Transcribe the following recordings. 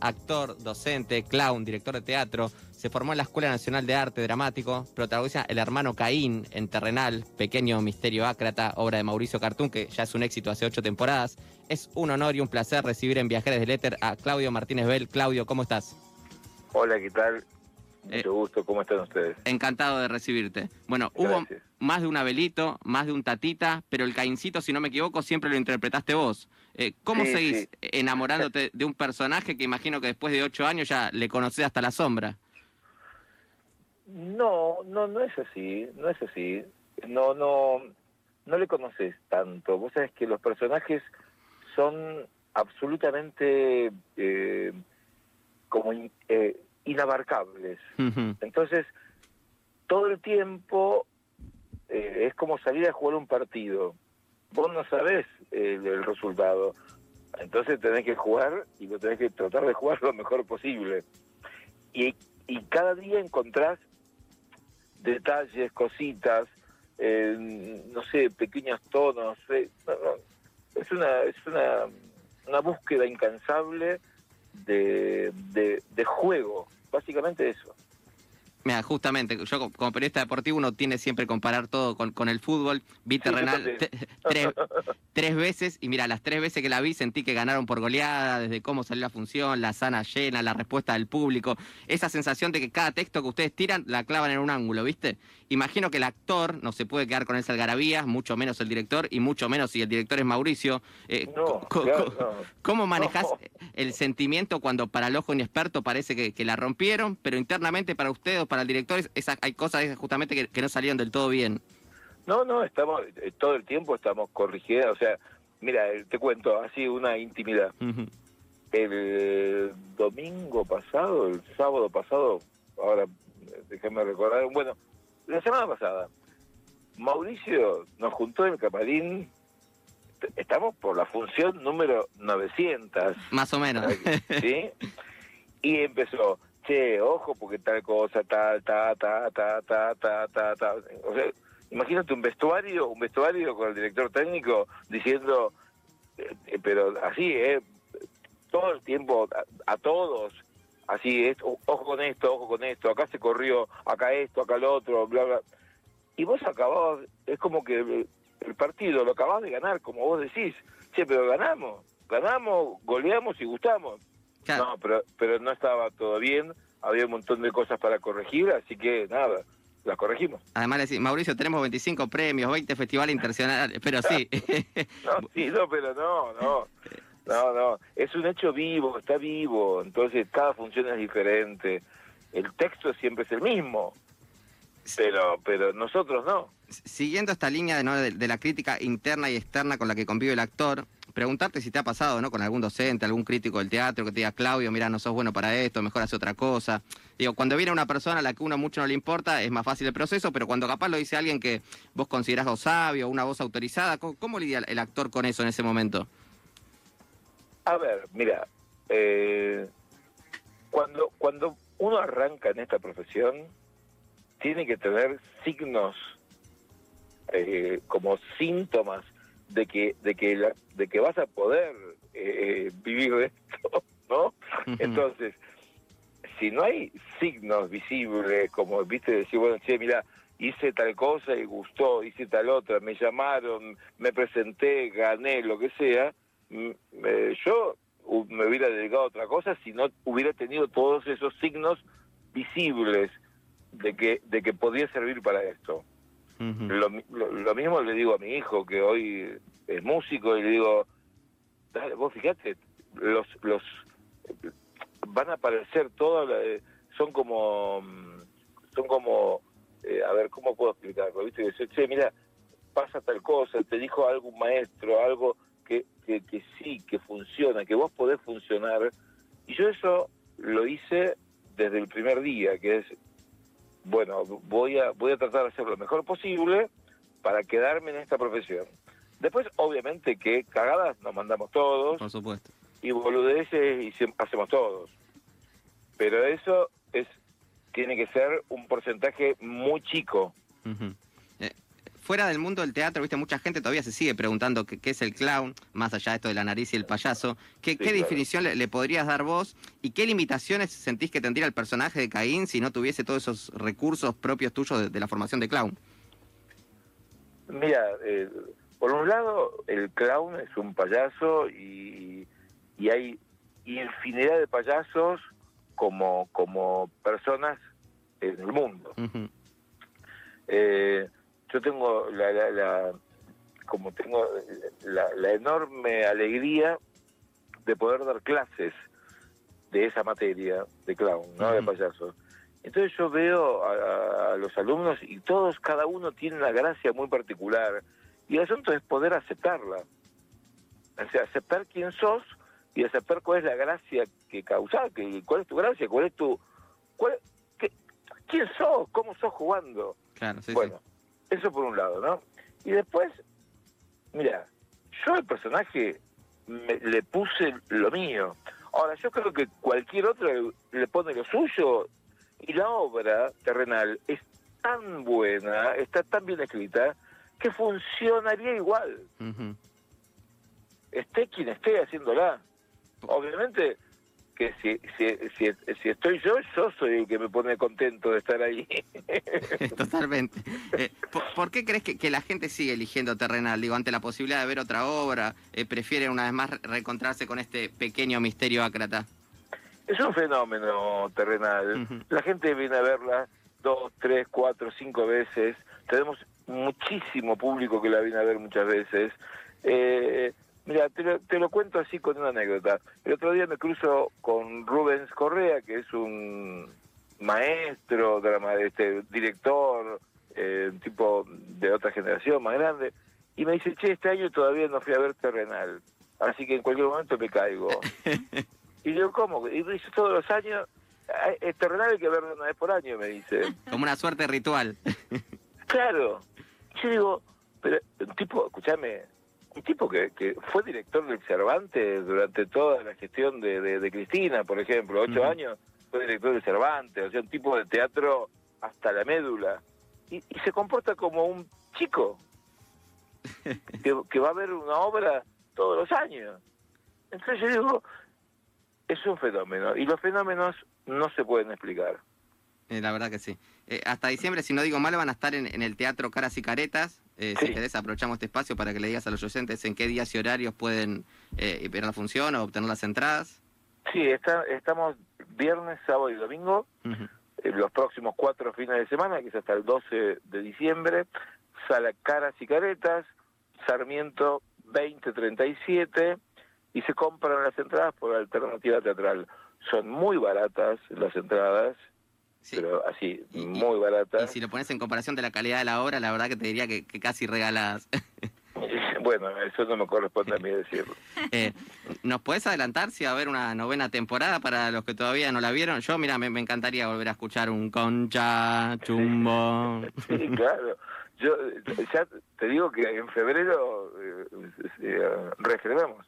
actor, docente, clown, director de teatro. Se formó en la Escuela Nacional de Arte Dramático. Protagoniza El hermano Caín en Terrenal, Pequeño Misterio Ácrata, obra de Mauricio Cartún, que ya es un éxito hace ocho temporadas. Es un honor y un placer recibir en Viajeres del Éter a Claudio Martínez Bell. Claudio, ¿cómo estás? Hola, ¿qué tal? Eh, Mucho gusto, ¿cómo están ustedes? Encantado de recibirte. Bueno, hubo más de un Abelito, más de un Tatita, pero el Caincito, si no me equivoco, siempre lo interpretaste vos. Eh, ¿Cómo Sí, seguís sí. enamorándote de un personaje que imagino que después de ocho años ya le conocés hasta la sombra? No, no, no es así, no es así. No, no, no le conoces tanto. Vos sabés que los personajes son absolutamente eh, como eh, inabarcables. Entonces, todo el tiempo eh, es como salir a jugar un partido. Vos no sabés el, el resultado. Entonces tenés que jugar y lo tenés que tratar de jugar lo mejor posible. Y, y cada día encontrás detalles, cositas, eh, no sé, pequeños tonos. eh, no, no, es una es una, una búsqueda incansable de, de, de juego, básicamente eso. Mira, justamente, yo co- como periodista deportivo uno tiene siempre que comparar todo con, con el fútbol. Vi Terrenal tres, tres veces y mira, las tres veces que la vi sentí que ganaron por goleada, desde cómo salió la función, la sana llena, la respuesta del público, esa sensación de que cada texto que ustedes tiran la clavan en un ángulo, ¿viste? Imagino que el actor no se puede quedar con esa algarabía, mucho menos el director y mucho menos si el director es Mauricio. Eh, No, claro, no. ¿Cómo manejás No. el sentimiento cuando para el ojo inexperto parece que, que la rompieron, pero internamente para usted o para el director es- hay cosas justamente que, que no salieron del todo bien? No, no, estamos, eh, todo el tiempo estamos corrigiendo, o sea, mira, eh, te cuento, así una intimidad. El domingo pasado, el sábado pasado, ahora eh, déjame recordar, bueno, la semana pasada, Mauricio nos juntó en el camarín, estamos por la función número 900, Más o menos. ¿sí? Y empezó, che, ojo, porque tal cosa, tal, ta, ta, ta, ta, ta, ta. O sea, imagínate un vestuario, un vestuario con el director técnico diciendo, eh, eh, pero así, ¿eh? Todo el tiempo, a, todos, así, es, ojo con esto, ojo con esto, acá se corrió, acá esto, acá lo otro, bla, bla. Y vos acababas, es como que el, el partido lo acabás de ganar, como vos decís, che, pero ganamos, ganamos, goleamos y gustamos. Claro. No, pero, pero no estaba todo bien, había un montón de cosas para corregir, así que nada, las corregimos. Además decís, Mauricio, tenemos 25 premios, 20 festivales internacionales, pero sí. No, sí, no, pero no, no, no, no, es un hecho vivo, está vivo, entonces cada función es diferente, el texto siempre es el mismo, pero, pero nosotros no. Siguiendo esta línea ¿no? de, de la crítica interna y externa con la que convive el actor, preguntarte si te ha pasado ¿no? con algún docente, algún crítico del teatro que te diga, Claudio, mira, no sos bueno para esto, mejor hace otra cosa. Digo, cuando viene una persona a la que uno mucho no le importa, es más fácil el proceso, pero cuando capaz lo dice alguien que vos considerás o sabio, una voz autorizada, ¿cómo, cómo lidia el actor con eso en ese momento? A ver, mira, eh, cuando, cuando uno arranca en esta profesión, tiene que tener signos eh, como síntomas de que de que la- de que vas a poder eh, vivir de esto, ¿no? Entonces, si no hay signos visibles, como viste decir, bueno, che, mira, hice tal cosa y gustó, hice tal otra, me llamaron, me presenté, gané, lo que sea, mm, eh, yo me hubiera dedicado a otra cosa si no hubiera tenido todos esos signos visibles de que de que podía servir para esto. Lo, lo- mismo le digo a mi hijo que hoy es músico y le digo, dale, vos fíjate, los los van a aparecer todas, la- son como mm, son como eh, a ver cómo puedo explicarlo, viste que dice, che, mira, pasa tal cosa, te dijo algún maestro, algo que, que sí, que funciona, que vos podés funcionar. Y yo eso lo hice desde el primer día, que es bueno, voy a, voy a tratar de hacer lo mejor posible para quedarme en esta profesión. Después, obviamente que cagadas nos mandamos todos Por supuesto. y boludeces y se- hacemos todos. Pero eso es tiene que ser un porcentaje muy chico. Fuera del mundo del teatro, viste, mucha gente todavía se sigue preguntando qué, qué es el clown, más allá de esto de la nariz y el payaso. ¿Qué, qué claro. definición le, le podrías dar vos y qué limitaciones sentís que tendría el personaje de Caín si no tuviese todos esos recursos propios tuyos de, de la formación de clown? Mira, eh, por un lado, el clown es un payaso y, y hay infinidad de payasos como, como personas en el mundo. Eh, yo tengo la, la, la- como tengo la, la enorme alegría de poder dar clases de esa materia de clown, no de payaso. Entonces yo veo a, a- los alumnos y todos, cada uno tiene una gracia muy particular y el asunto es poder aceptarla. O sea, aceptar quién sos y aceptar cuál es la gracia que causás, que, cuál es tu gracia, cuál es tu... Cuál, qué- ¿Quién sos? ¿Cómo sos jugando? Claro, sí, bueno, eso por un lado, ¿no? Y después, mira, yo al personaje me- le puse lo mío. Ahora, yo creo que cualquier otro le, pone lo suyo y la obra terrenal es tan buena, está tan bien escrita, que funcionaría igual, esté quien esté haciéndola. Obviamente que si, si, si, si estoy yo, yo soy el que me pone contento de estar ahí. Totalmente. Eh, ¿por, por qué crees que, que la gente sigue eligiendo Terrenal? Digo, ante la posibilidad de ver otra obra, eh, prefiere una vez más reencontrarse con este pequeño misterio ácrata. Es un fenómeno terrenal. La gente viene a verla dos, tres, cuatro, cinco veces. Tenemos muchísimo público que la viene a ver muchas veces. Eh, mira, te lo, te lo cuento así con una anécdota. El otro día me cruzo con Rubens Correa, que es un maestro, drama, este, director, eh, un tipo de otra generación más grande, y me dice, che, este año todavía no fui a ver Terrenal, así que en cualquier momento me caigo. Y yo, ¿cómo? Y dice, todos los años, "Ah, es terrenal hay que verlo una vez por año, me dice. Como una suerte ritual. claro. Yo digo, pero tipo, escúchame, un tipo que, que fue director del Cervantes durante toda la gestión de, de, de Cristina, por ejemplo, ocho años, fue director del Cervantes, o sea, un tipo de teatro hasta la médula. Y, y se comporta como un chico que, que va a ver una obra todos los años. Entonces yo digo, es un fenómeno, y los fenómenos no se pueden explicar. Eh, la verdad que sí. Eh, hasta diciembre, si no digo mal, van a estar en, en el Teatro Caras y Caretas. Eh, Si querés, aprovechamos este espacio para que le digas a los oyentes en qué días y horarios pueden eh, ver la función o obtener las entradas. Sí, está, estamos viernes, sábado y domingo, eh, los próximos cuatro fines de semana, que es hasta el 12 de diciembre, Sala Caras y Caretas, Sarmiento 2037, y se compran las entradas por alternativa teatral. Son muy baratas las entradas, Sí. pero así, Y- y- muy Y si lo pones en comparación de la calidad de la obra, la verdad que te diría que, que casi regaladas. Bueno, eso no me corresponde a mí decirlo. Eh, ¿Nos podés adelantar si va a haber una novena temporada para los que todavía no la vieron? Yo, mira, me, me encantaría volver a escuchar un concha, chumbo. Sí, claro. Yo ya te digo que en febrero eh, eh, reestrenamos.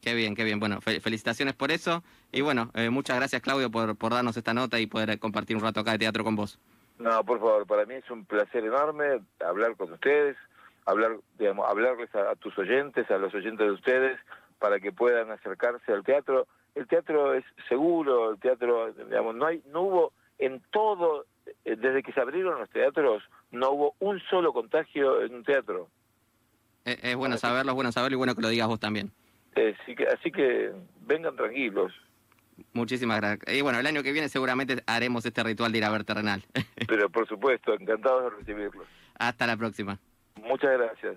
Qué bien, qué bien. Bueno, fe- felicitaciones por eso. Y bueno, eh, muchas gracias, Claudio, por, por darnos esta nota y poder eh, compartir un rato acá de teatro con vos. No, por favor, para mí es un placer enorme hablar con ustedes, hablar, digamos, hablarles a, a tus oyentes, a los oyentes de ustedes, para que puedan acercarse al teatro. El teatro es seguro, el teatro, digamos, no hay, no hubo en todo, eh, desde que se abrieron los teatros, no hubo un solo contagio en un teatro. Eh, es bueno saberlo, es bueno saberlo y bueno que lo digas vos también. Eh, así, que, así que vengan tranquilos. Muchísimas gracias. Y bueno, el año que viene seguramente haremos este ritual de ir a ver terrenal. Pero por supuesto, encantados de recibirlos. Hasta la próxima. Muchas gracias.